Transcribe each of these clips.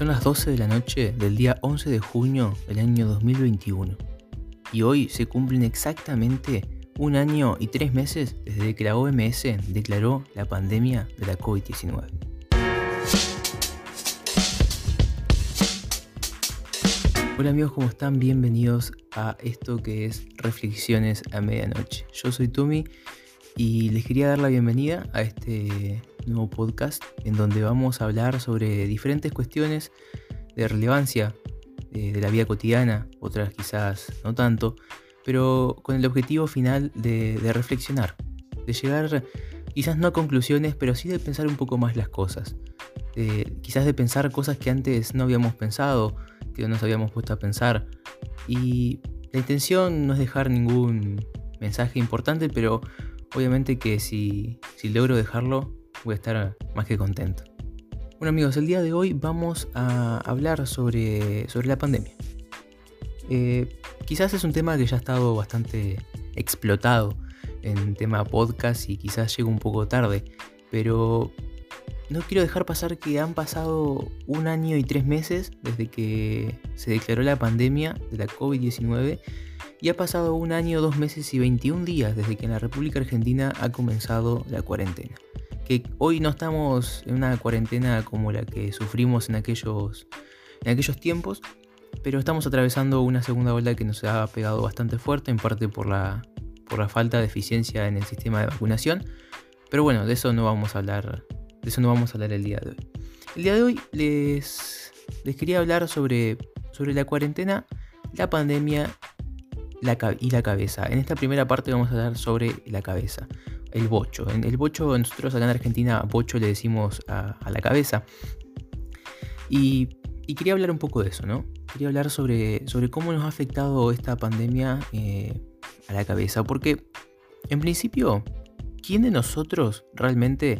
Son las 12 de la noche del día 11 de junio del año 2021 y hoy se cumplen exactamente un año y tres meses desde que la OMS declaró la pandemia de la COVID-19. Hola amigos, ¿cómo están? Bienvenidos a esto que es Reflexiones a Medianoche. Yo soy Tommy y les quería dar la bienvenida a este nuevo podcast en donde vamos a hablar sobre diferentes cuestiones de relevancia eh, de la vida cotidiana, otras quizás no tanto, pero con el objetivo final de, reflexionar, de llegar quizás no a conclusiones, pero sí de pensar un poco más las cosas, quizás de pensar cosas que antes no habíamos pensado, que no nos habíamos puesto a pensar. Y la intención no es dejar ningún mensaje importante, pero obviamente que si, si logro dejarlo, voy a estar más que contento. Bueno amigos, el día de hoy vamos a hablar sobre, sobre la pandemia. Eh, quizás es un tema que ya ha estado bastante explotado en tema podcast y quizás llegue un poco tarde, pero no quiero dejar pasar que han pasado un año y tres meses desde que se declaró la pandemia de la COVID-19 y ha pasado un año, dos meses y 21 días desde que en la República Argentina ha comenzado la cuarentena. Que hoy no estamos en una cuarentena como la que sufrimos en aquellos, en aquellos tiempos, pero estamos atravesando una segunda ola que nos ha pegado bastante fuerte, en parte por la, por la falta de eficiencia en el sistema de vacunación. Pero bueno, de eso no vamos a hablar de eso no vamos a hablar el día de hoy. El día de hoy les, les quería hablar sobre, sobre la cuarentena, la pandemia y la cabeza. En esta primera parte vamos a hablar sobre la cabeza, el bocho. En el bocho, nosotros acá en Argentina, bocho le decimos a, la cabeza. Y, quería hablar un poco de eso, ¿no? Quería hablar sobre, sobre cómo nos ha afectado esta pandemia eh, a la cabeza. Porque, en principio, ¿quién de nosotros realmente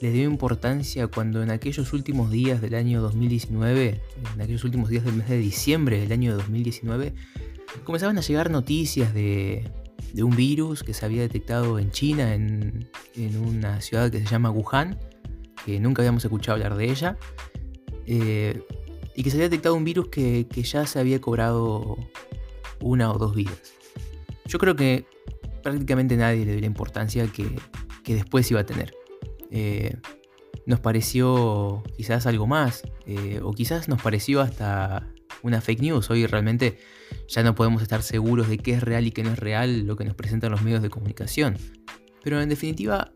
le dio importancia cuando en aquellos últimos días del año 2019, en aquellos últimos días del mes de diciembre del año 2019, comenzaban a llegar noticias de, un virus que se había detectado en China, en, una ciudad que se llama Wuhan, que nunca habíamos escuchado hablar de ella, eh, y que se había detectado un virus que, ya se había cobrado una o dos vidas. Yo creo que prácticamente nadie le dio la importancia que, que después iba a tener. Eh, nos pareció quizás algo más, eh, o quizás nos pareció hasta una fake news. Hoy realmente ya no podemos estar seguros de qué es real y qué no es real lo que nos presentan los medios de comunicación. Pero en definitiva,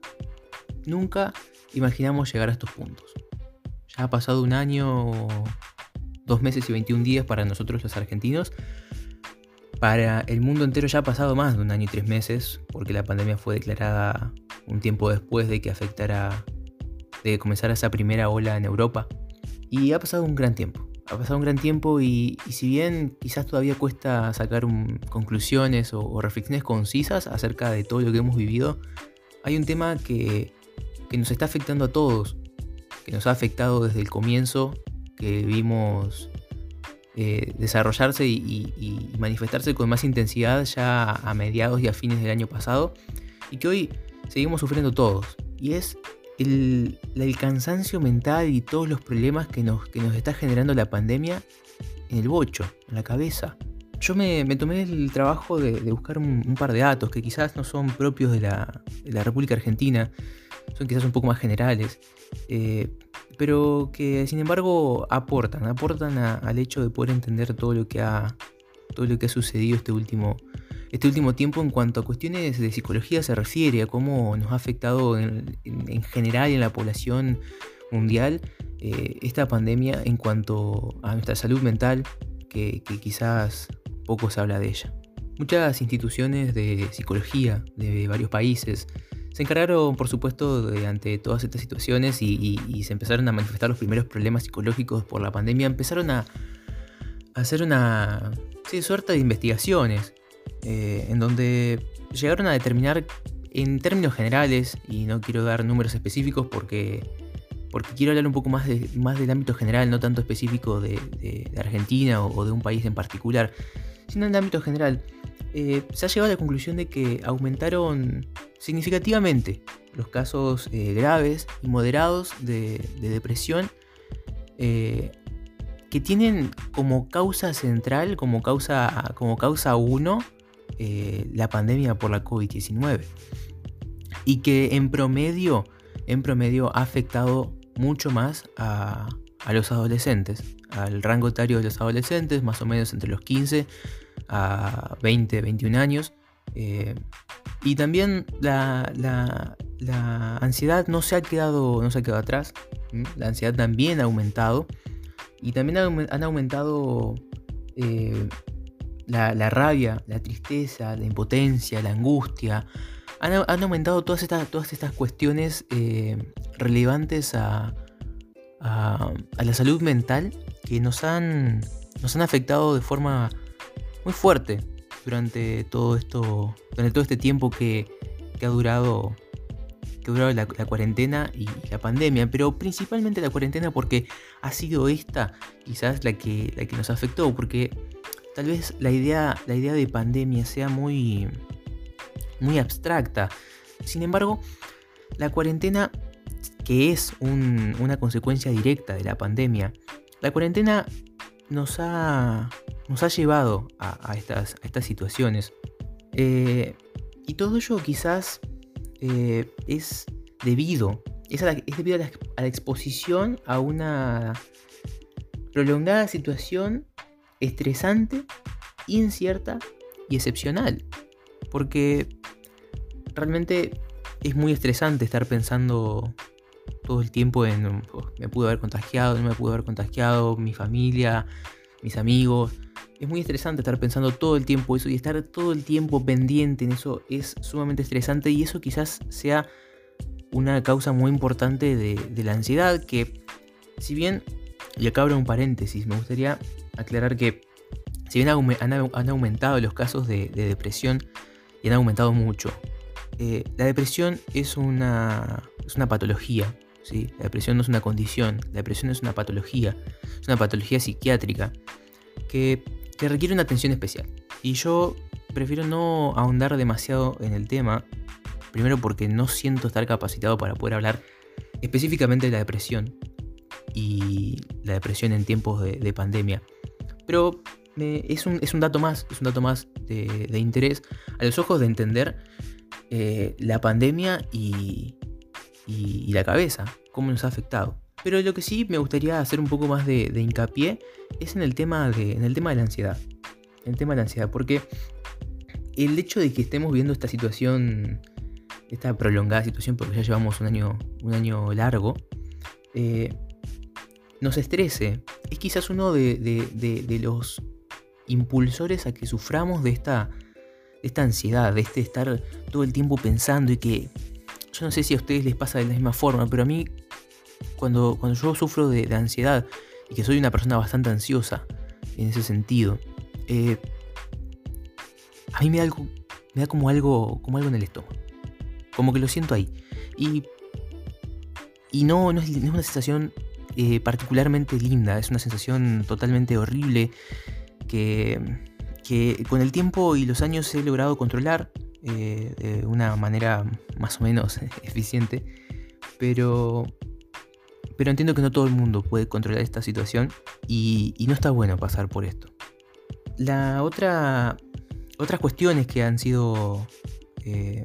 nunca imaginamos llegar a estos puntos. Ya ha pasado un año, dos meses y 21 días para nosotros los argentinos. Para el mundo entero ya ha pasado más de un año y tres meses, porque la pandemia fue declarada un tiempo después de que afectara, de que comenzara esa primera ola en Europa. Y ha pasado un gran tiempo. Ha pasado un gran tiempo y, si bien quizás todavía cuesta sacar conclusiones o, reflexiones concisas acerca de todo lo que hemos vivido, hay un tema que, nos está afectando a todos, que nos ha afectado desde el comienzo, que vimos eh, desarrollarse y, y, manifestarse con más intensidad ya a mediados y a fines del año pasado, y que hoy seguimos sufriendo todos. Y es el, cansancio mental y todos los problemas que nos, que nos está generando la pandemia en el bocho, en la cabeza. Yo me, tomé el trabajo de, buscar un, par de datos que quizás no son propios de la, República Argentina, son quizás un poco más generales, eh, pero que sin embargo aportan, aportan al hecho de poder entender todo lo que ha, todo lo que ha sucedido este último, este último tiempo en cuanto a cuestiones de psicología se refiere, a cómo nos ha afectado en, general en la población mundial eh, esta pandemia en cuanto a nuestra salud mental, que, quizás poco se habla de ella. Muchas instituciones de psicología de varios países se encargaron, por supuesto, ante todas estas situaciones y, se empezaron a manifestar los primeros problemas psicológicos por la pandemia. Empezaron a, hacer una suerte de investigaciones eh, en donde llegaron a determinar en términos generales, y no quiero dar números específicos porque, porque quiero hablar un poco más, más del ámbito general, no tanto específico de, Argentina o, de un país en particular, sino en el ámbito general, eh, se ha llegado a la conclusión de que aumentaron significativamente los casos eh, graves y moderados de, depresión que tienen como causa central, como causa, como causa uno, eh, la pandemia por la COVID-19. Y que en promedio, en promedio ha afectado mucho más a, los adolescentes, al rango etario de los adolescentes, más o menos entre los 15 a 20, 21 años. Eh, y también la, ansiedad no se ha quedado, no se ha quedado atrás. La ansiedad también ha aumentado. Y también han aumentado eh, la, rabia, la tristeza, la impotencia, la angustia. Han, aumentado todas estas, todas estas cuestiones eh, relevantes a, a, la salud mental que nos han, nos han afectado de forma muy fuerte durante todo esto, durante todo este tiempo que, que ha durado que durado la, cuarentena y la pandemia, pero principalmente la cuarentena porque ha sido esta quizás la que, la que nos afectó, porque tal vez la idea, la idea de pandemia sea muy, muy abstracta. Sin embargo, la cuarentena, que es una consecuencia directa de la pandemia, la cuarentena nos ha, nos ha llevado a, estas, estas, situaciones. Eh, y todo ello quizás eh, es debido, es, debido a la, exposición a una prolongada situación estresante, incierta y excepcional. Porque realmente es muy estresante estar pensando todo el tiempo en oh, me pudo haber contagiado, no me pudo haber contagiado, mi familia, mis amigos. Es muy estresante estar pensando todo el tiempo eso y estar todo el tiempo pendiente en eso es sumamente estresante y eso quizás sea una causa muy importante de, la ansiedad que si bien, y acá abro un paréntesis, me gustaría aclarar que si bien han, aumentado los casos de, depresión y han aumentado mucho, eh, la depresión es una, es una patología, ¿sí? la depresión no es una condición, la depresión es una patología, es una patología psiquiátrica que que requiere una atención especial. Y yo prefiero no ahondar demasiado en el tema, primero porque no siento estar capacitado para poder hablar específicamente de la depresión y la depresión en tiempos de, pandemia. Pero es, un, dato más, es un dato más de, interés a los ojos de entender eh, la pandemia y, y la cabeza, cómo nos ha afectado. Pero lo que sí me gustaría hacer un poco más de, hincapié es en el, tema de, en el tema de la ansiedad. El tema de la ansiedad, porque el hecho de que estemos viendo esta situación, esta prolongada situación, porque ya llevamos un año, un año largo, eh, nos estrese. Es quizás uno de, los impulsores a que suframos de esta, esta ansiedad, de este estar todo el tiempo pensando y que yo no sé si a ustedes les pasa de la misma forma, pero a mí cuando, cuando yo sufro de, ansiedad y que soy una persona bastante ansiosa en ese sentido, eh, a mí me da, algo, me da como, algo, como algo en el estómago. Como que lo siento ahí. Y, y no, no, es, una sensación eh, particularmente linda, es una sensación totalmente horrible que, que con el tiempo y los años he logrado controlar eh, de una manera más o menos eficiente. Pero pero entiendo que no todo el mundo puede controlar esta situación y, no está bueno pasar por esto. La otra, otras cuestiones que han sido, eh,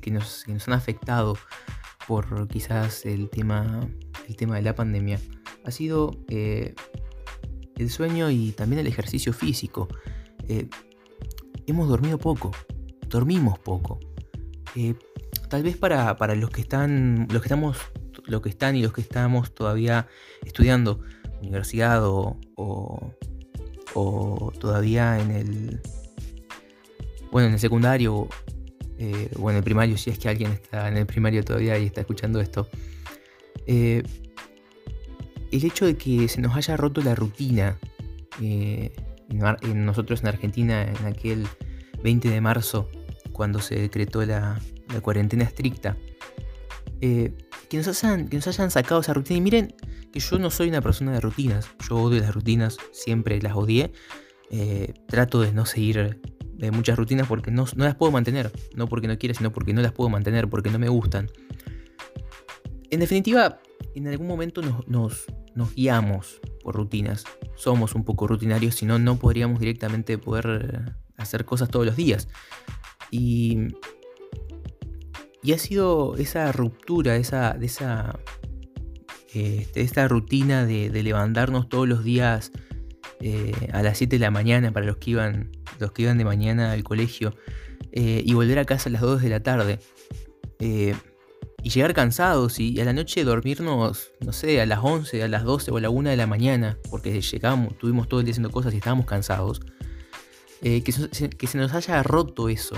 que, nos, han afectado por quizás el tema, el tema de la pandemia, ha sido eh, el sueño y también el ejercicio físico. Eh, hemos dormido poco, dormimos poco. tal vez para, para, los que están, los que estamos los que están y los que estamos todavía estudiando universidad o, o, todavía en el bueno en el secundario eh, o en el primario si es que alguien está en el primario todavía y está escuchando esto eh, el hecho de que se nos haya roto la rutina eh, en, nosotros en Argentina en aquel 20 de marzo cuando se decretó la, cuarentena estricta eh, que, nos hayan, que nos hayan sacado esa rutina. Y miren que yo no soy una persona de rutinas. Yo odio las rutinas, siempre las odié. Trato de no seguir de muchas rutinas porque no, las puedo mantener. No porque no quiera, sino porque no las puedo mantener, porque no me gustan. En definitiva, en algún momento nos, nos, guiamos por rutinas. Somos un poco rutinarios, si no, no podríamos directamente poder hacer cosas todos los días. Y, ha sido esa ruptura, esa, de esa, este, esta rutina de, levantarnos todos los días eh, a las 7 de la mañana para los que iban, los que iban de mañana al colegio eh, y volver a casa a las 2 de la tarde. Eh, y llegar cansados y a la noche dormirnos, no sé, a las 11, a las 12 o a la 1 de la mañana, porque llegamos, tuvimos todo el día haciendo cosas y estábamos cansados. que, se, nos haya roto eso,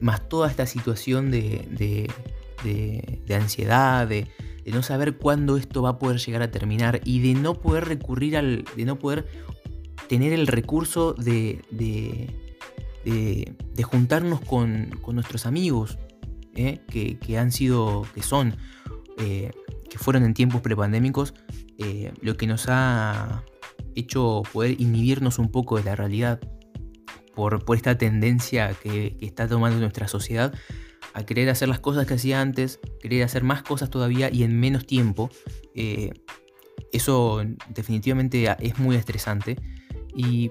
más toda esta situación de, de ansiedad, de, de no saber cuándo esto va a poder llegar a terminar y de no poder recurrir al, de no poder tener el recurso de, de, de, juntarnos con, con, nuestros amigos, ¿eh? que, han sido, que son, eh, que fueron en tiempos prepandémicos, eh, lo que nos ha hecho poder inhibirnos un poco de la realidad por, por esta tendencia que, está tomando nuestra sociedad a querer hacer las cosas que hacía antes, querer hacer más cosas todavía y en menos tiempo. Eso definitivamente es muy estresante. Y,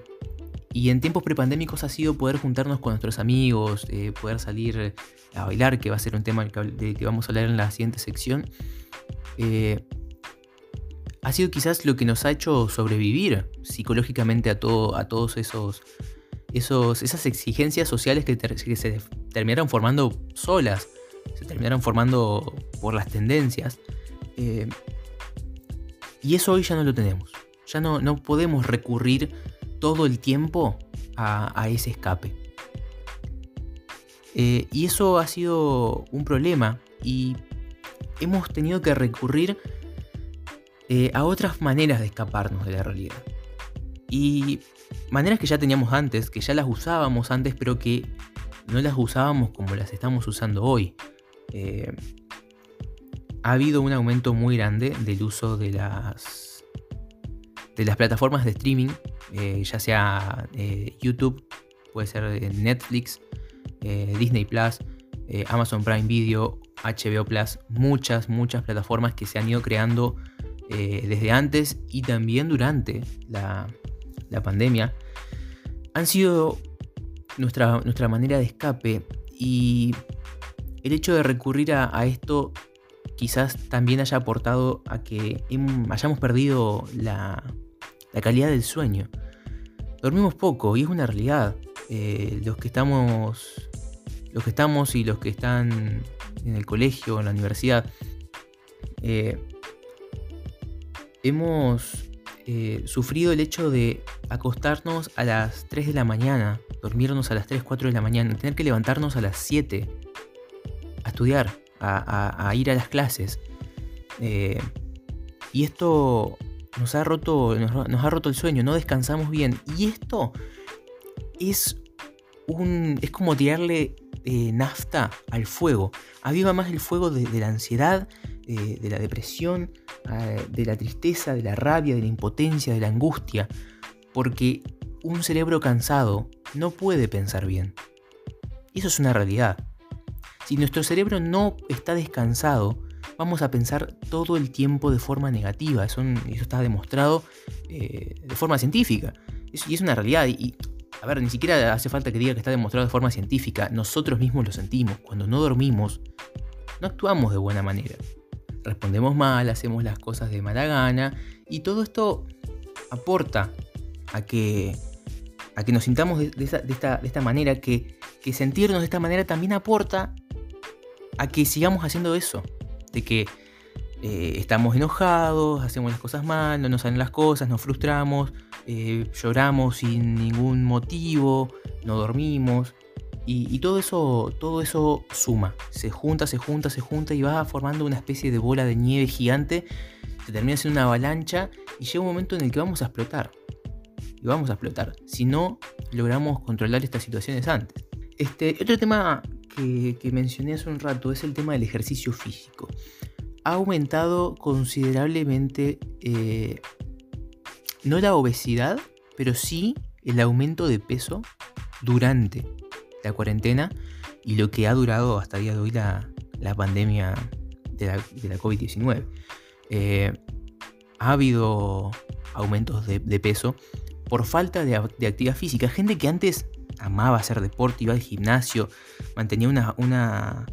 en tiempos prepandémicos ha sido poder juntarnos con nuestros amigos, eh, poder salir a bailar, que va a ser un tema de que vamos a hablar en la siguiente sección. Eh, ha sido quizás lo que nos ha hecho sobrevivir psicológicamente a, todo, a todos esos, esos, esas exigencias sociales que, que se terminaron formando solas, se terminaron formando por las tendencias. Eh, y eso hoy ya no lo tenemos. Ya no, no podemos recurrir todo el tiempo a, ese escape. Eh, y eso ha sido un problema y hemos tenido que recurrir eh, a otras maneras de escaparnos de la realidad. Y maneras que ya teníamos antes, que ya las usábamos antes, pero que no las usábamos como las estamos usando hoy. Eh, ha habido un aumento muy grande del uso de las, de las plataformas de streaming, eh, ya sea eh, YouTube, puede ser Netflix, Disney Plus, Amazon Prime Video, HBO Plus, muchas, muchas plataformas que se han ido creando desde antes y también durante la, la pandemia. Han sido nuestra, nuestra manera de escape y el hecho de recurrir a, esto quizás también haya aportado a que hayamos perdido la, calidad del sueño. Dormimos poco y es una realidad. Eh, los que estamos. Los que estamos y los que están en el colegio, en la universidad. Eh, hemos eh, sufrido el hecho de acostarnos a las 3 de la mañana dormirnos a las 3, 4 de la mañana, tener que levantarnos a las 7 a estudiar, a, ir a las clases. Y esto nos ha, roto, nos, ha roto el sueño, no descansamos bien. Y esto es, un, es como tirarle eh, nafta al fuego. Aviva más el fuego de, la ansiedad, eh, de la depresión, de la tristeza, de la rabia, de la impotencia, de la angustia. Porque un cerebro cansado no puede pensar bien. Eso es una realidad. Si nuestro cerebro no está descansado, vamos a pensar todo el tiempo de forma negativa. Eso, está demostrado eh, de forma científica. y es una realidad. Y, a ver, ni siquiera hace falta que diga que está demostrado de forma científica. Nosotros mismos lo sentimos. Cuando no dormimos, no actuamos de buena manera. Respondemos mal, hacemos las cosas de mala gana. Y todo esto aporta a que a que nos sintamos de, esta, manera, que, sentirnos de esta manera también aporta a que sigamos haciendo eso, de que eh, estamos enojados, hacemos las cosas mal, no nos salen las cosas, nos frustramos, eh, lloramos sin ningún motivo, no dormimos. Y, todo eso, todo eso suma, se junta, se junta, se junta y va formando una especie de bola de nieve gigante, se termina siendo una avalancha y llega un momento en el que vamos a explotar y vamos a explotar si no logramos controlar estas situaciones antes. Este, otro tema que, mencioné hace un rato es el tema del ejercicio físico. Ha aumentado considerablemente eh, no la obesidad, pero sí el aumento de peso durante la cuarentena y lo que ha durado hasta el día de hoy la, pandemia de la, COVID-19. Eh, ha habido aumentos de, peso por falta de, actividad física. Gente que antes amaba hacer deporte, iba al gimnasio, mantenía una, una,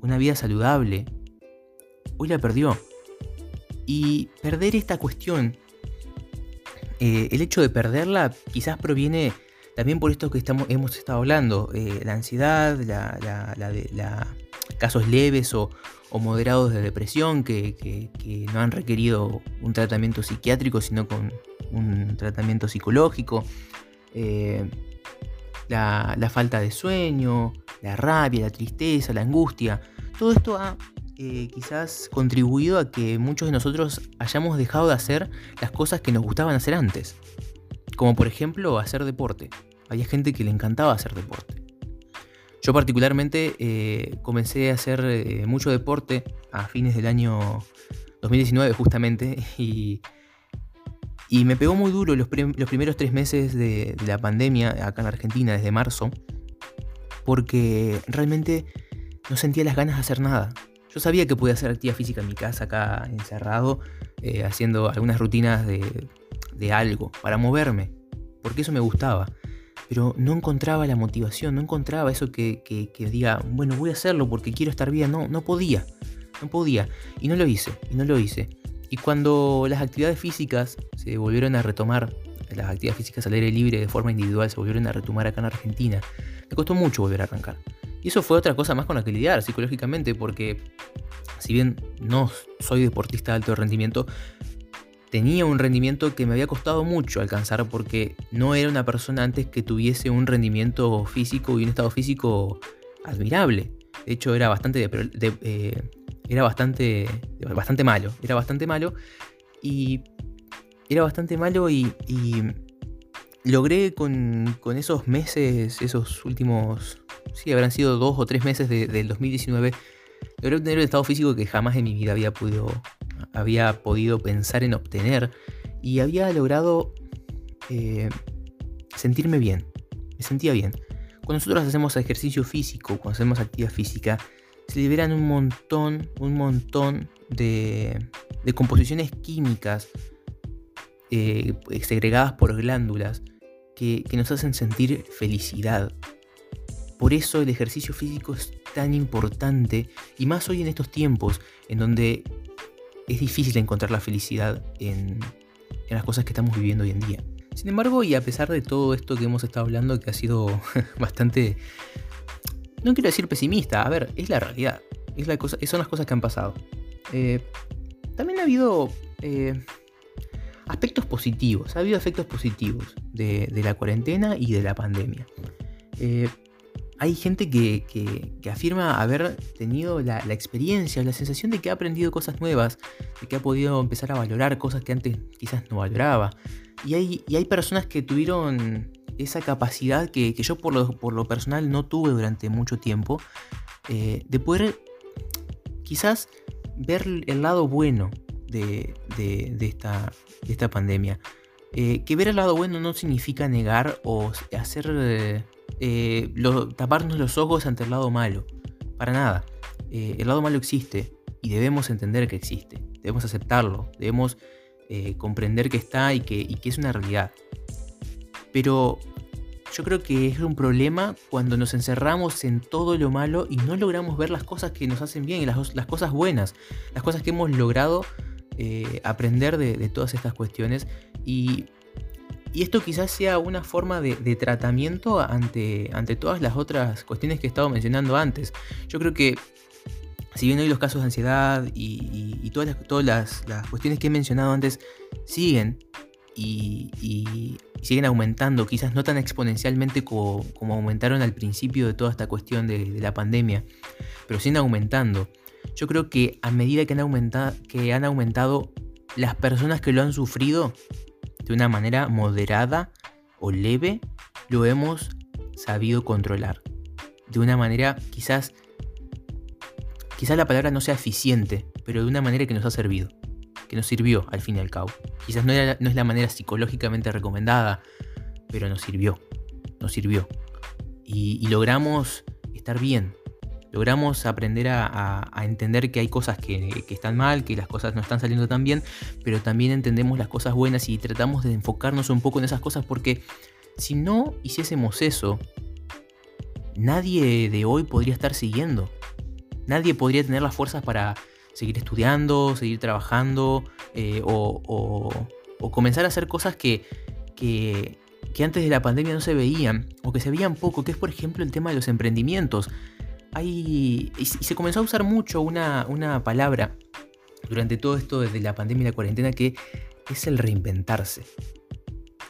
una vida saludable, hoy la perdió. Y perder esta cuestión, eh, el hecho de perderla quizás proviene también por esto que estamos, hemos estado hablando, eh, la ansiedad, la, casos leves o, moderados de depresión que, no han requerido un tratamiento psiquiátrico, sino con un tratamiento psicológico, eh, la, falta de sueño, la rabia, la tristeza, la angustia, todo esto ha eh, quizás contribuido a que muchos de nosotros hayamos dejado de hacer las cosas que nos gustaban hacer antes. Como por ejemplo hacer deporte. Había gente que le encantaba hacer deporte. Yo particularmente eh, comencé a hacer eh, mucho deporte a fines del año 2019 justamente y, y me pegó muy duro los, primeros tres meses de, de, la pandemia acá en Argentina, desde marzo, porque realmente no sentía las ganas de hacer nada. Yo sabía que podía hacer actividad física en mi casa, acá encerrado, eh, haciendo algunas rutinas de, algo, para moverme, porque eso me gustaba. Pero no encontraba la motivación, no encontraba eso que, diga, bueno, voy a hacerlo porque quiero estar bien. No, no podía, no podía. Y no lo hice, y no lo hice. Y cuando las actividades físicas se volvieron a retomar, las actividades físicas al aire libre de forma individual se volvieron a retomar acá en Argentina, me costó mucho volver a arrancar. Y eso fue otra cosa más con la que lidiar psicológicamente, porque si bien no soy deportista de alto rendimiento, tenía un rendimiento que me había costado mucho alcanzar porque no era una persona antes que tuviese un rendimiento físico y un estado físico admirable. De hecho, era bastante, eh, era bastante, bastante malo. Era bastante malo y era bastante malo y, logré con, con, esos meses, esos últimos sí, habrán sido dos o tres meses del 2019, logré obtener un estado físico que jamás en mi vida había podido, había podido pensar en obtener y había logrado eh, sentirme bien, me sentía bien. Cuando nosotros hacemos ejercicio físico, cuando hacemos actividad física, se liberan un montón, un montón de, de composiciones químicas eh, segregadas por glándulas que, que, nos hacen sentir felicidad, por eso el ejercicio físico es tan importante y más hoy en estos tiempos en donde es difícil encontrar la felicidad en, las cosas que estamos viviendo hoy en día. Sin embargo, y a pesar de todo esto que hemos estado hablando, que ha sido bastante, no quiero decir pesimista, a ver, es la realidad, es la son las cosas que han pasado. Eh, también ha habido eh, aspectos positivos, ha habido efectos positivos de, la cuarentena y de la pandemia. Eh, hay gente que, afirma haber tenido la, experiencia, la sensación de que ha aprendido cosas nuevas, de que ha podido empezar a valorar cosas que antes quizás no valoraba. Y hay personas que tuvieron esa capacidad que, yo por lo, personal no tuve durante mucho tiempo, eh, de poder quizás ver el lado bueno de, esta, esta, pandemia. Eh, que ver el lado bueno no significa negar o hacer... Eh, eh, taparnos los ojos ante el lado malo. Para nada. Eh, el lado malo existe y debemos entender que existe. Debemos aceptarlo. Debemos eh, comprender que está y que, es una realidad. Pero yo creo que es un problema cuando nos encerramos en todo lo malo y no logramos ver las cosas que nos hacen bien y las, cosas buenas, las cosas que hemos logrado aprender de, todas estas cuestiones. Y esto quizás sea una forma de, tratamiento ante, ante todas las otras cuestiones que he estado mencionando antes. Yo creo que si bien hoy los casos de ansiedad y, todas, todas las, cuestiones que he mencionado antes siguen y, siguen aumentando, quizás no tan exponencialmente como, aumentaron al principio de toda esta cuestión de, la pandemia, pero siguen aumentando. Yo creo que a medida que han, aumentado, que han aumentado las personas que lo han sufrido, de una manera moderada o leve, lo hemos sabido controlar. De una manera quizás, quizás la palabra no sea eficiente, pero de una manera que nos ha servido, que nos sirvió al fin y al cabo. Quizás no, es la manera psicológicamente recomendada, pero nos sirvió, nos sirvió. Y, logramos estar bien, Logramos aprender a, entender que hay cosas que, están mal, que las cosas no están saliendo tan bien, pero también entendemos las cosas buenas y tratamos de enfocarnos un poco en esas cosas porque si no hiciésemos eso, nadie de hoy podría estar siguiendo. Nadie podría tener las fuerzas para seguir estudiando, seguir trabajando eh, o, comenzar a hacer cosas que, que, antes de la pandemia no se veían o que se veían poco, que es por ejemplo el tema de los emprendimientos. Hay, y se comenzó a usar mucho una, palabra durante todo esto desde la pandemia y la cuarentena que es el reinventarse.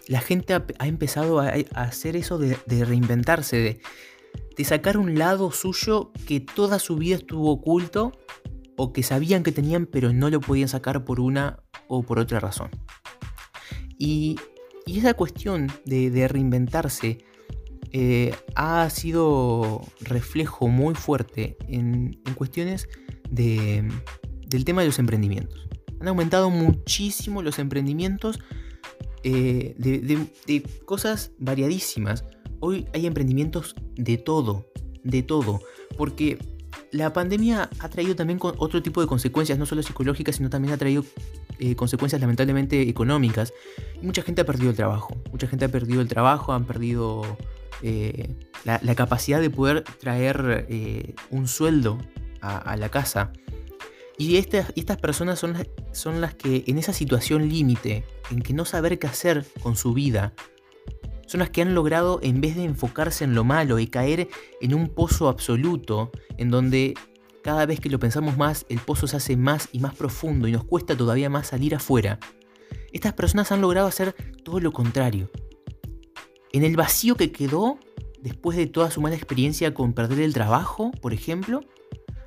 La gente ha, empezado a, hacer eso de, reinventarse, de sacar un lado suyo que toda su vida estuvo oculto o que sabían que tenían pero no lo podían sacar por una o por otra razón. Y, esa cuestión de, reinventarse eh, ha sido reflejo muy fuerte en, cuestiones de, del tema de los emprendimientos. Han aumentado muchísimo los emprendimientos eh, de, cosas variadísimas. Hoy hay emprendimientos de todo, de todo. Porque la pandemia ha traído también otro tipo de consecuencias, no solo psicológicas, sino también ha traído eh, consecuencias lamentablemente económicas. mucha gente ha perdido el trabajo. Mucha gente ha perdido el trabajo, han perdido eh, la, capacidad de poder traer eh, un sueldo a, la casa. Y estas, estas personas son, son las que en esa situación límite, en que no saber qué hacer con su vida, son las que han logrado, en vez de enfocarse en lo malo y caer en un pozo absoluto, en donde cada vez que lo pensamos más, el pozo se hace más y más profundo y nos cuesta todavía más salir afuera, estas personas han logrado hacer todo lo contrario. En el vacío que quedó, después de toda su mala experiencia con perder el trabajo, por ejemplo,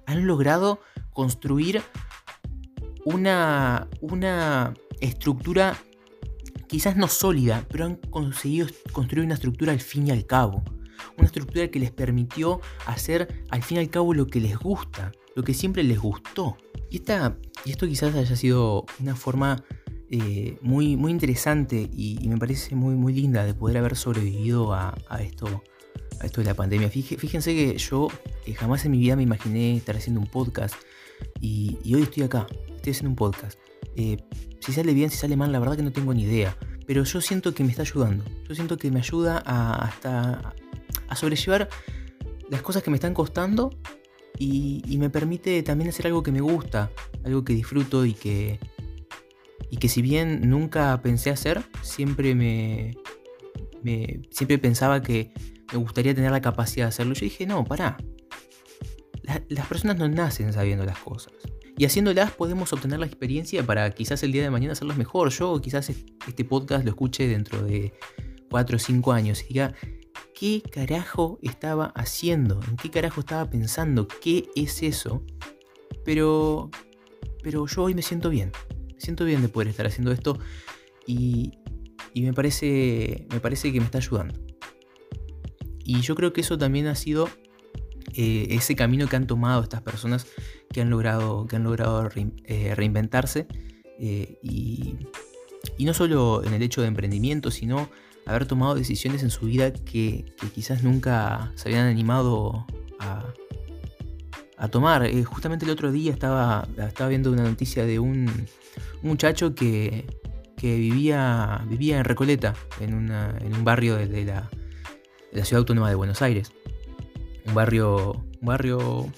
han logrado construir una, una estructura quizás no sólida, pero han conseguido construir una estructura al fin y al cabo. Una estructura que les permitió hacer al fin y al cabo lo que les gusta, lo que siempre les gustó. Y, esta, y esto quizás haya sido una forma eh, muy, muy interesante y, me parece muy, muy linda de poder haber sobrevivido a, esto, a esto de la pandemia. Fíjense que yo jamás en mi vida me imaginé estar haciendo un podcast y, hoy estoy acá, estoy haciendo un podcast. Eh, si sale bien, si sale mal, la verdad que no tengo ni idea. Pero yo siento que me está ayudando. Yo siento que me ayuda a, hasta a sobrellevar las cosas que me están costando y, me permite también hacer algo que me gusta, algo que disfruto y que, y que si bien nunca pensé hacer, siempre me, siempre pensaba que me gustaría tener la capacidad de hacerlo. Yo dije, no, pará. las personas no nacen sabiendo las cosas. Y haciéndolas podemos obtener la experiencia para quizás el día de mañana hacerlas mejor. Yo quizás este podcast lo escuche dentro de 4 o 5 años y diga, ¿qué carajo estaba haciendo? ¿En qué carajo estaba pensando? ¿Qué es eso? Pero, pero yo hoy me siento bien. Me siento bien de poder estar haciendo esto y, y me, parece, me parece que me está ayudando. Y yo creo que eso también ha sido eh, ese camino que han tomado estas personas que han logrado, que han logrado eh, reinventarse eh, y, no solo en el hecho de emprendimiento, sino haber tomado decisiones en su vida que, quizás nunca se habían animado a, tomar. justamente el otro día estaba, estaba viendo una noticia de un, muchacho que, vivía, vivía en Recoleta, en, un barrio de la, ciudad autónoma de Buenos Aires un barrio, un barrio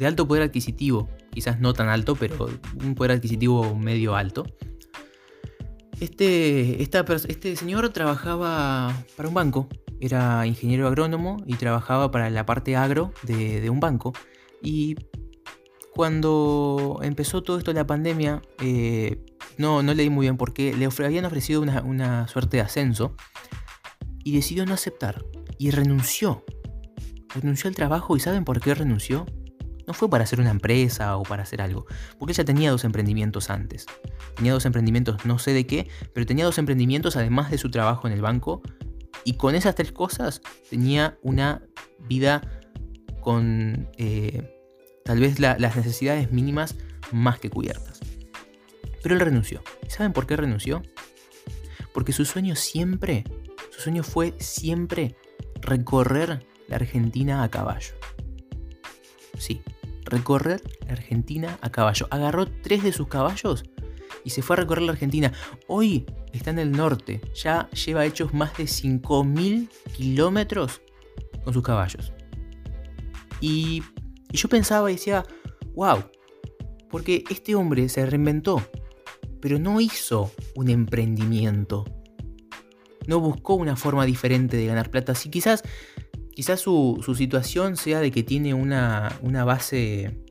alto poder adquisitivo, quizás no tan alto, pero un poder adquisitivo medio alto. Este, este señor trabajaba para un banco, era ingeniero agrónomo y trabajaba para la parte agro de, un banco. Y cuando empezó todo esto de la pandemia, eh, no, no leí muy bien por qué, le habían ofrecido una, una suerte de ascenso y decidió no aceptar y renunció renunció al trabajo y ¿saben por qué renunció? No fue para hacer una empresa o para hacer algo, porque ella tenía dos emprendimientos antes. Tenía dos emprendimientos, no sé de qué, pero tenía dos emprendimientos además de su trabajo en el banco. Y con esas tres cosas tenía una vida con eh, tal vez las necesidades mínimas más que cubiertas. Pero él renunció. ¿Y saben por qué renunció? Porque su sueño siempre, su sueño fue siempre recorrer la Argentina a caballo. Sí, recorrer la Argentina a caballo. Agarró tres de sus caballos y se fue a recorrer la Argentina. Hoy está en el norte, ya lleva hechos más de 5.000 kilómetros con sus caballos. Y, y yo pensaba y decía, wow, porque este hombre se reinventó, pero no hizo un emprendimiento. No buscó una forma diferente de ganar plata. Si quizás, quizás su, situación sea de que tiene una, base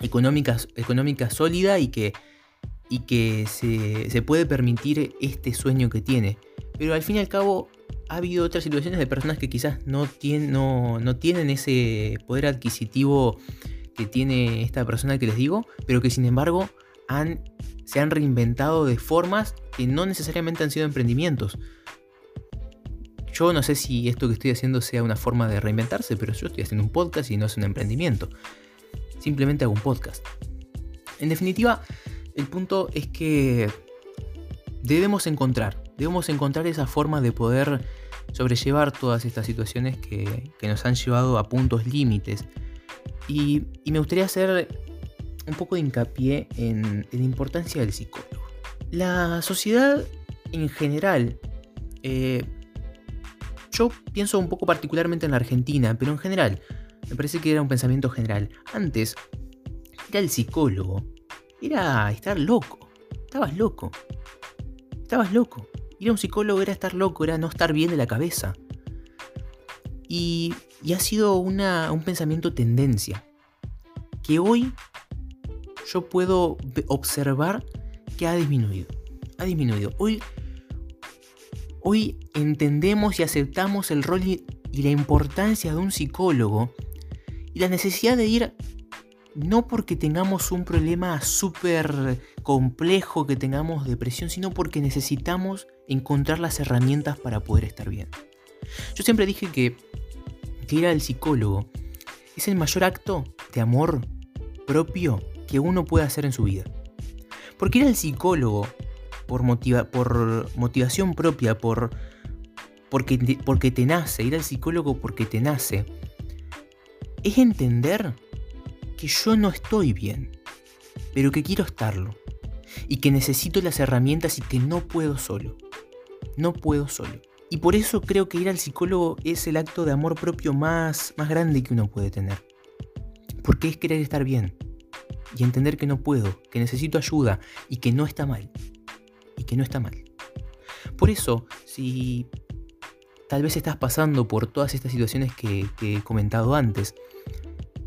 económica, sólida y que se, puede permitir este sueño que tiene. Pero al fin y al cabo ha habido otras situaciones de personas que quizás no, tienen, ese poder adquisitivo que tiene esta persona que les digo, pero que sin embargo se han reinventado de formas que no necesariamente han sido emprendimientos. Yo no sé si esto que estoy haciendo sea una forma de reinventarse, pero yo estoy haciendo un podcast y no es un emprendimiento. Simplemente hago un podcast. En definitiva, el punto es que debemos encontrar, debemos encontrar esa forma de poder sobrellevar todas estas situaciones que, nos han llevado a puntos límites. Y, me gustaría hacer un poco de hincapié en, la importancia del psicólogo. La sociedad en general, eh, yo pienso un poco particularmente en la Argentina, pero en general, me parece que era un pensamiento general. Antes, era el psicólogo era estar loco. Estabas loco. Estabas loco. Ir a un psicólogo era estar loco, era no estar bien de la cabeza. Y, ha sido una, un pensamiento tendencia. Que hoy yo puedo observar que ha disminuido. Ha disminuido. Hoy, hoy entendemos y aceptamos el rol y la importancia de un psicólogo y la necesidad de ir no porque tengamos un problema súper complejo, que tengamos depresión, sino porque necesitamos encontrar las herramientas para poder estar bien. Yo siempre dije que, que ir al psicólogo es el mayor acto de amor propio que uno puede hacer en su vida. Porque ir al psicólogo por, por motivación propia, por, porque, porque te nace, ir al psicólogo porque te nace, es entender que yo no estoy bien, pero que quiero estarlo. Y que necesito las herramientas y que no puedo solo. No puedo solo. Y por eso creo que ir al psicólogo es el acto de amor propio más, más grande que uno puede tener. Porque es querer estar bien. Y entender que no puedo, que necesito ayuda y que no está mal. Que no está mal. Por eso, si tal vez estás pasando por todas estas situaciones que, he comentado antes,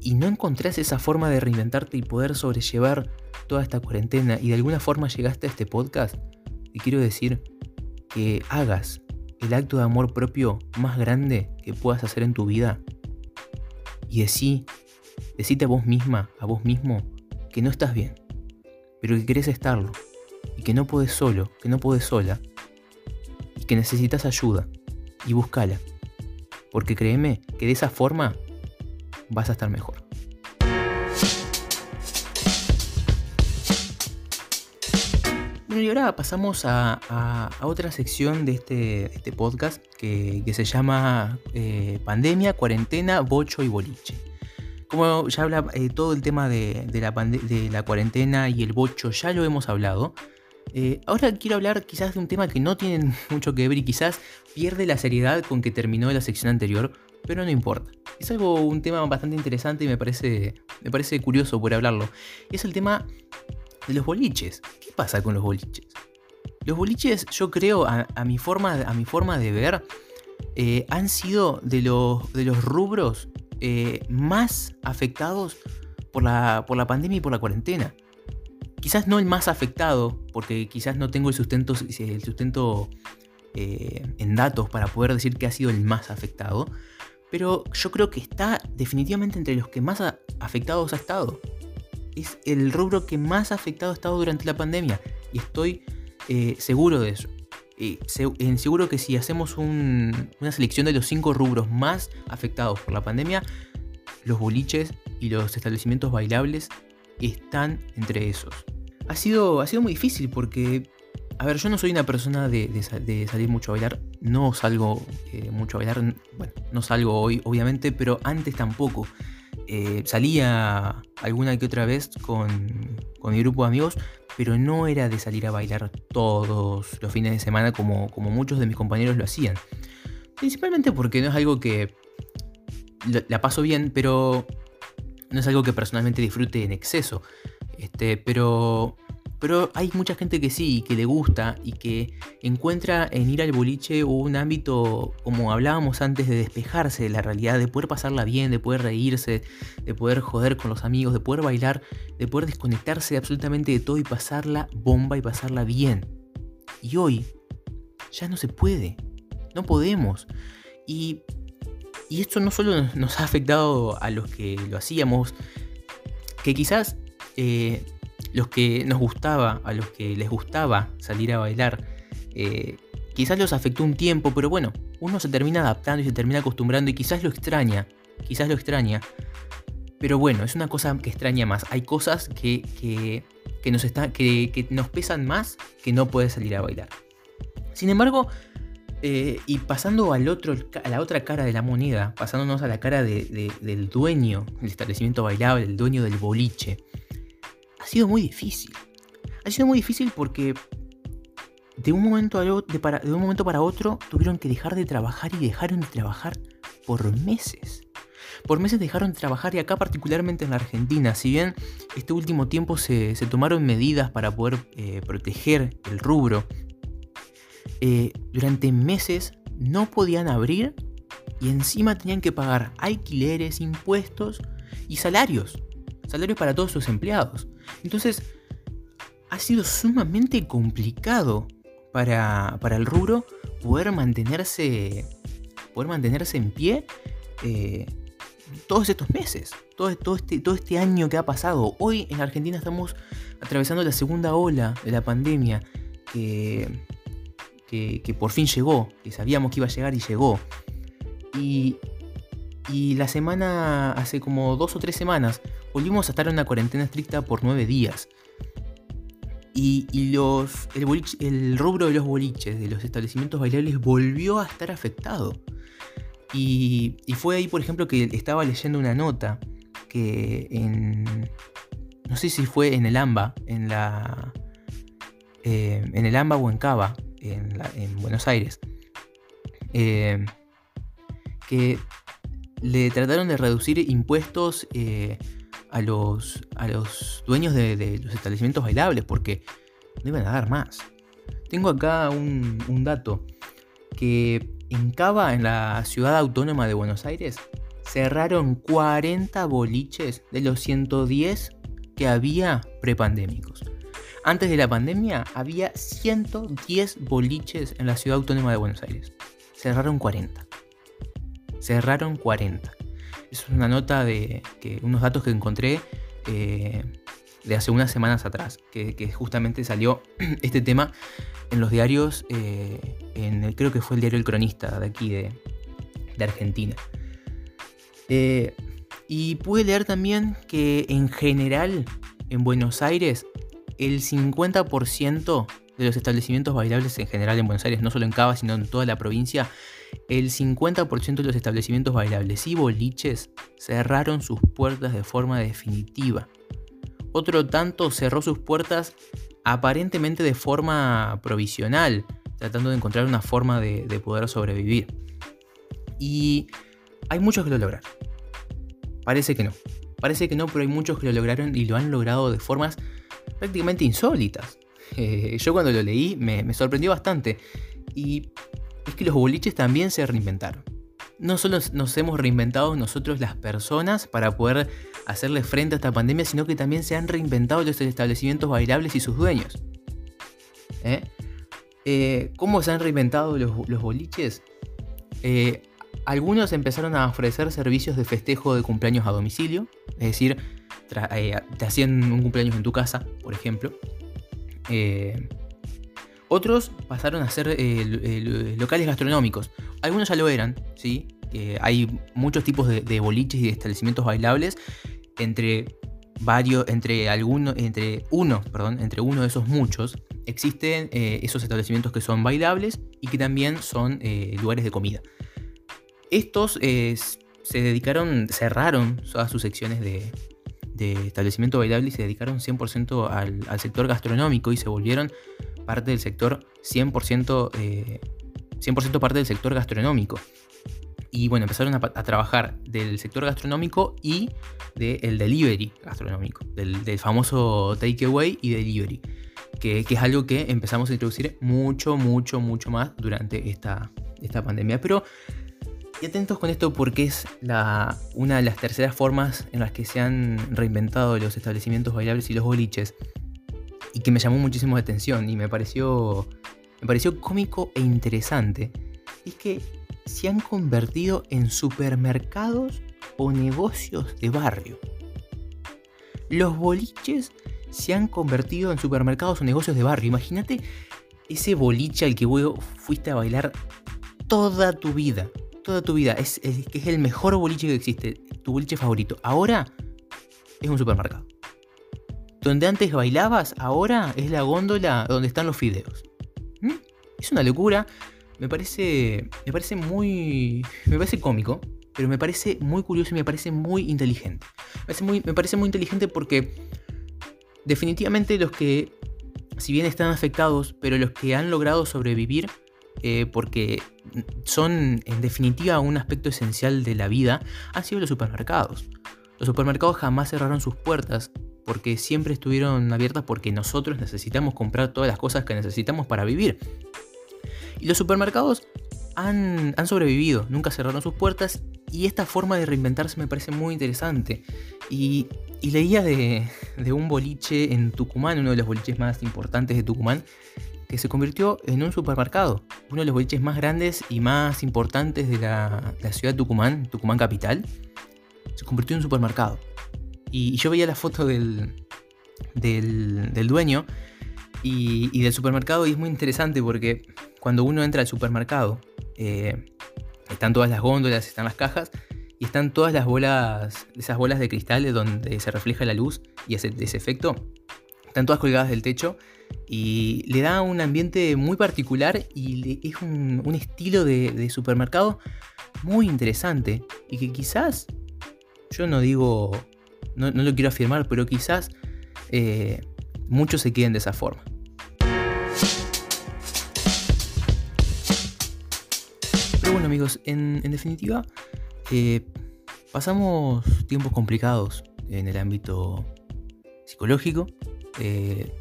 y no encontrás esa forma de reinventarte y poder sobrellevar toda esta cuarentena y de alguna forma llegaste a este podcast, y quiero decir que hagas el acto de amor propio más grande que puedas hacer en tu vida y decí, decite a vos misma, a vos mismo, que no estás bien, pero que querés estarlo y que no podés solo, que no podés sola y que necesitas ayuda y búscala. Porque créeme que de esa forma vas a estar mejor. Bueno, y ahora pasamos a, otra sección de este, este podcast que, se llama eh, Pandemia, Cuarentena, Bocho y Boliche. Como ya habla eh, todo el tema de, la cuarentena y el bocho, ya lo hemos hablado. Eh, ahora quiero hablar quizás de un tema que no tiene mucho que ver y quizás pierde la seriedad con que terminó la sección anterior, pero no importa. Es algo, un tema bastante interesante y me parece, me parece curioso por hablarlo. Es el tema de los boliches. ¿Qué pasa con los boliches? Los boliches, yo creo, a, mi, forma, a mi forma de ver, eh, han sido de los, de los rubros eh, más afectados por la, por la pandemia y por la cuarentena. Quizás no el más afectado, porque quizás no tengo el sustento, eh, en datos para poder decir que ha sido el más afectado, pero yo creo que está definitivamente entre los que más afectados ha estado. Es el rubro que más afectado ha estado durante la pandemia y estoy eh, seguro de eso. Seguro que si hacemos una selección de los cinco rubros más afectados por la pandemia, los boliches y los establecimientos bailables están entre esos. Ha sido, ha sido muy difícil porque a ver, yo no soy una persona de, salir mucho a bailar. No salgo eh, mucho a bailar. Bueno, no salgo hoy, obviamente, pero antes tampoco. eh, salía alguna que otra vez con, mi grupo de amigos, pero no era de salir a bailar todos los fines de semana como, como muchos de mis compañeros lo hacían. Principalmente porque no es algo que la paso bien, pero no es algo que personalmente disfrute en exceso. Este, pero pero hay mucha gente que sí, que le gusta y que encuentra en ir al boliche un ámbito, como hablábamos antes, de despejarse de la realidad, de poder pasarla bien, de poder reírse, de poder joder con los amigos, de poder bailar, de poder desconectarse absolutamente de todo y pasarla bomba y pasarla bien. Y hoy ya no se puede, no podemos. Y, y esto no solo nos ha afectado a los que lo hacíamos, que quizás... Eh, los que nos gustaba, a los que les gustaba salir a bailar, eh, quizás los afectó un tiempo, pero bueno, uno se termina adaptando y se termina acostumbrando y quizás lo extraña, quizás lo extraña. Pero bueno, es una cosa que extraña más. Hay cosas que, que, nos, está, que, nos pesan más que no poder salir a bailar. Sin embargo, eh, y pasando al otro, a la otra cara de la moneda, pasándonos a la cara del dueño del establecimiento bailable, el dueño del boliche, ha sido muy difícil. Ha sido muy difícil porque de un momento, de, para, de un momento para otro tuvieron que dejar de trabajar y dejaron de trabajar por meses. Por meses dejaron de trabajar y acá particularmente en la Argentina, si bien este último tiempo se, tomaron medidas para poder eh, proteger el rubro, eh, durante meses no podían abrir y encima tenían que pagar alquileres, impuestos y salarios salarios para todos sus empleados. Entonces, ha sido sumamente complicado para, el rubro poder mantenerse, poder mantenerse en pie eh, todos estos meses, todo, todo, este, todo este año que ha pasado. Hoy en Argentina estamos atravesando la segunda ola de la pandemia que, que, que por fin llegó, que sabíamos que iba a llegar y llegó. Y, y la semana, hace como dos o tres semanas, volvimos a estar en una cuarentena estricta por nueve días. Y, el, rubro de los boliches, de los establecimientos bailables, volvió a estar afectado. Y, fue ahí, por ejemplo, que estaba leyendo una nota que en. No sé si fue en el AMBA, en la. Eh, en el AMBA o en Cava, en, Buenos Aires. Eh, que le trataron de reducir impuestos eh, a, los, a los dueños de, los establecimientos bailables porque no iban a dar más. Tengo acá un, dato que en Cava, en la ciudad autónoma de Buenos Aires, cerraron 40 boliches de los 110 que había prepandémicos. Antes de la pandemia había 110 boliches en la ciudad autónoma de Buenos Aires. Cerraron 40 cerraron 40. Es una nota de unos datos que encontré eh, de hace unas semanas atrás, que, justamente salió este tema en los diarios, eh, en creo que fue el diario El Cronista de aquí de, Argentina. Eh, y pude leer también que en general en Buenos Aires el 50% de los establecimientos bailables en general en Buenos Aires, no solo en Cava, sino en toda la provincia, el 50% de los establecimientos bailables y boliches cerraron sus puertas de forma definitiva. Otro tanto cerró sus puertas aparentemente de forma provisional, tratando de encontrar una forma de, poder sobrevivir. Y hay muchos que lo lograron. Parece que no. Parece que no, pero hay muchos que lo lograron y lo han logrado de formas prácticamente insólitas. Eh, yo cuando lo leí me, sorprendió bastante. Y es que los boliches también se reinventaron. No solo nos hemos reinventado nosotros las personas para poder hacerle frente a esta pandemia, sino que también se han reinventado los establecimientos bailables y sus dueños. ¿Eh? Eh, cómo se han reinventado los, boliches? algunos empezaron a ofrecer servicios de festejo de cumpleaños a domicilio, es decir, te hacían un cumpleaños en tu casa, por ejemplo, eh, otros pasaron a ser eh, locales gastronómicos. Algunos ya lo eran, ¿sí? hay muchos tipos de, boliches y de establecimientos bailables. Entre varios, entre algunos, entre uno, perdón, entre uno de esos muchos, existen eh, esos establecimientos que son bailables y que también son lugares de comida. Estos se dedicaron, cerraron todas sus secciones de, establecimiento bailable y se dedicaron 100% al, sector gastronómico y se volvieron parte del sector 100%, 100 parte del sector gastronómico. Y bueno, empezaron a, trabajar del sector gastronómico y del delivery gastronómico, del, famoso takeaway y delivery, que, es algo que empezamos a introducir mucho, mucho, mucho más durante esta, esta pandemia. Pero y atentos con esto porque es una de las terceras formas en las que se han reinventado los establecimientos bailables y los boliches. Y que me llamó muchísimo la atención y me pareció, me pareció cómico e interesante. Es que se han convertido en supermercados o negocios de barrio. Los boliches se han convertido en supermercados o negocios de barrio. Imagínate ese boliche al que fuiste a bailar toda tu vida. Toda tu vida. Es, es, es el mejor boliche que existe. Tu boliche favorito. Ahora es un supermercado. Donde antes bailabas, ahora es la góndola donde están los fideos. ¿Mm? Es una locura me parece, me parece muy, me parece cómico, pero me parece muy curioso y me parece muy inteligente. Me parece muy, me parece muy inteligente porque definitivamente los que, si bien están afectados, pero los que han logrado sobrevivir, eh, porque son en definitiva un aspecto esencial de la vida, han sido los supermercados. Los supermercados jamás cerraron sus puertas porque siempre estuvieron abiertas porque nosotros necesitamos comprar todas las cosas que necesitamos para vivir. Y los supermercados han, sobrevivido, nunca cerraron sus puertas y esta forma de reinventarse me parece muy interesante. Y, leía de, un boliche en Tucumán, uno de los boliches más importantes de Tucumán, que se convirtió en un supermercado. Uno de los boliches más grandes y más importantes de la, ciudad de Tucumán, Tucumán capital, se convirtió en un supermercado. Y, yo veía la foto del, del, dueño y, del supermercado y es muy interesante porque cuando uno entra al supermercado, eh, están todas las góndolas, están las cajas y están todas las bolas, esas bolas de cristal donde se refleja la luz y hace ese efecto. Están todas colgadas del techo y le da un ambiente muy particular y es un, estilo de, supermercado muy interesante y que quizás, yo no digo, no, lo quiero afirmar, pero quizás eh, muchos se queden de esa forma. bueno amigos, en, definitiva, eh, pasamos tiempos complicados en el ámbito psicológico. Eh,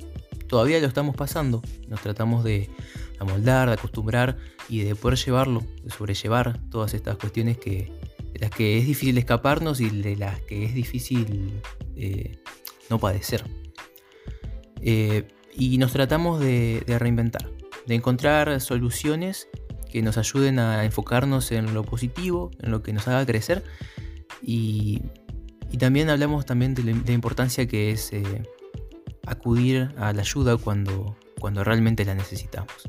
todavía lo estamos pasando. Nos tratamos de amoldar, de acostumbrar y de poder llevarlo, de sobrellevar todas estas cuestiones que, de las que es difícil escaparnos y de las que es difícil eh, no padecer. y nos tratamos de reinventar, de encontrar soluciones que nos ayuden a enfocarnos en lo positivo, en lo que nos haga crecer. Y, también hablamos también de la, importancia que es eh, acudir a la ayuda cuando, cuando realmente la necesitamos.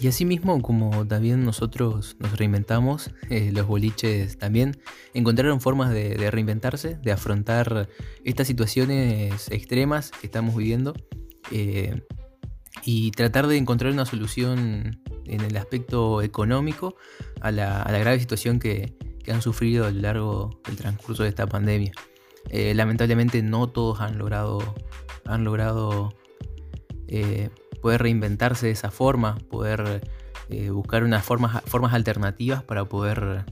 Y asimismo, como también nosotros nos reinventamos, eh, los boliches también encontraron formas de, reinventarse, de afrontar estas situaciones extremas que estamos viviendo eh, y tratar de encontrar una solución en el aspecto económico a la, grave situación que, han sufrido a lo largo del transcurso de esta pandemia. Eh, lamentablemente no todos han logrado, han logrado eh, poder reinventarse de esa forma, poder eh, buscar unas formas, formas alternativas para poder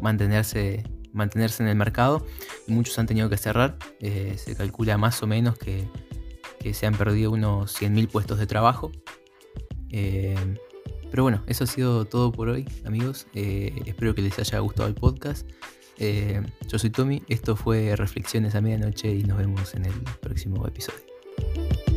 mantenerse, mantenerse en el mercado. Muchos han tenido que cerrar. se calcula más o menos que, que se han perdido unos 100.000 puestos de trabajo. Pero bueno, eso ha sido todo por hoy, amigos. Eh, espero que les haya gustado el podcast. Eh, yo soy Tommy, esto fue Reflexiones a Medianoche y nos vemos en el próximo episodio. Música